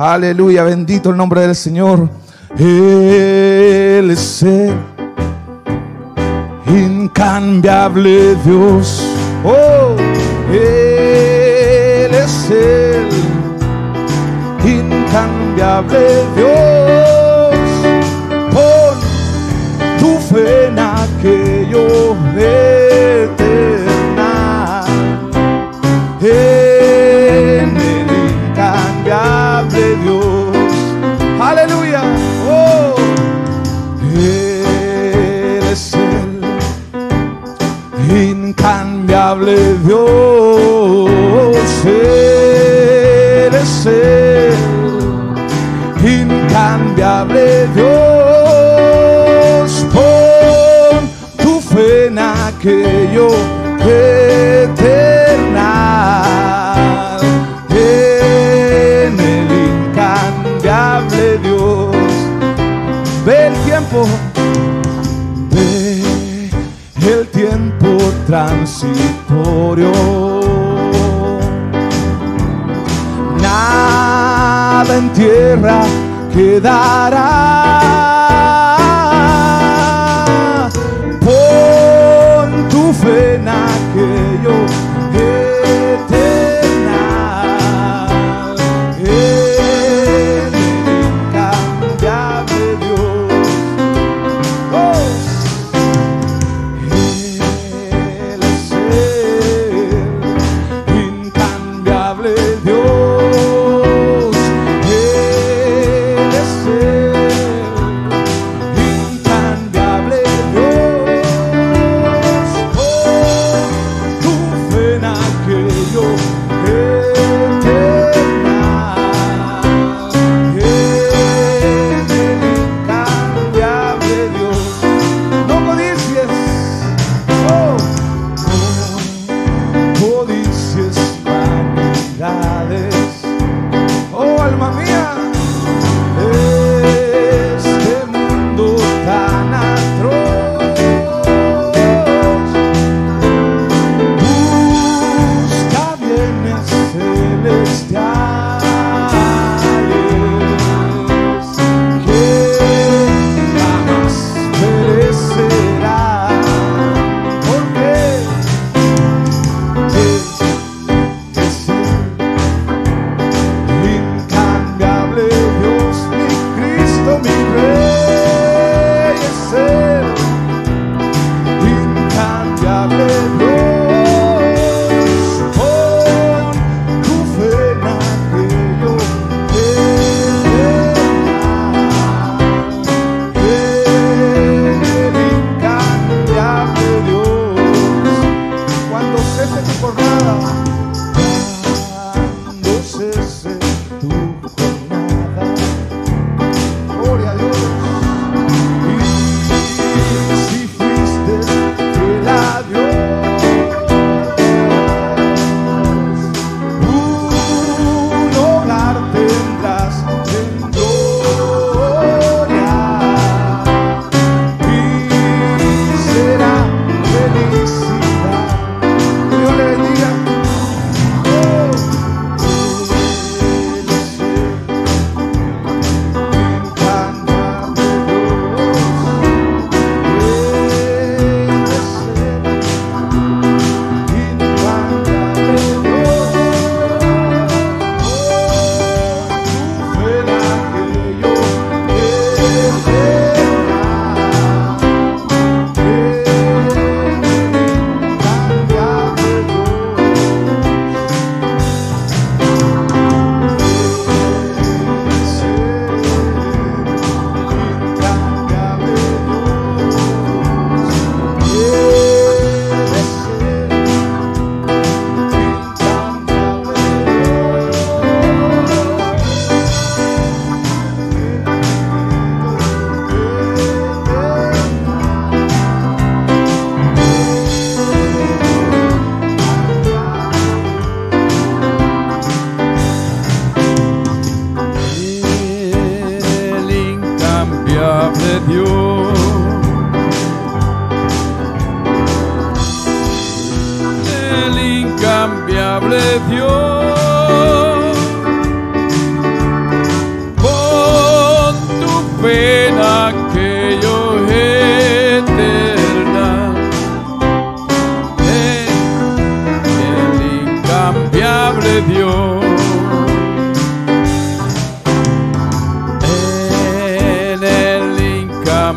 Aleluya, bendito el nombre del Señor. Él es el incambiable Dios. Oh, Él es el incambiable Dios. Incambiable Dios. Él es el incambiable Dios. Pon tu fe en aquello eterna. En el incambiable Dios. Ve el tiempo. Ve el tiempo transitorio. Nada en tierra quedará. God.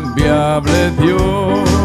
incambiable Dios.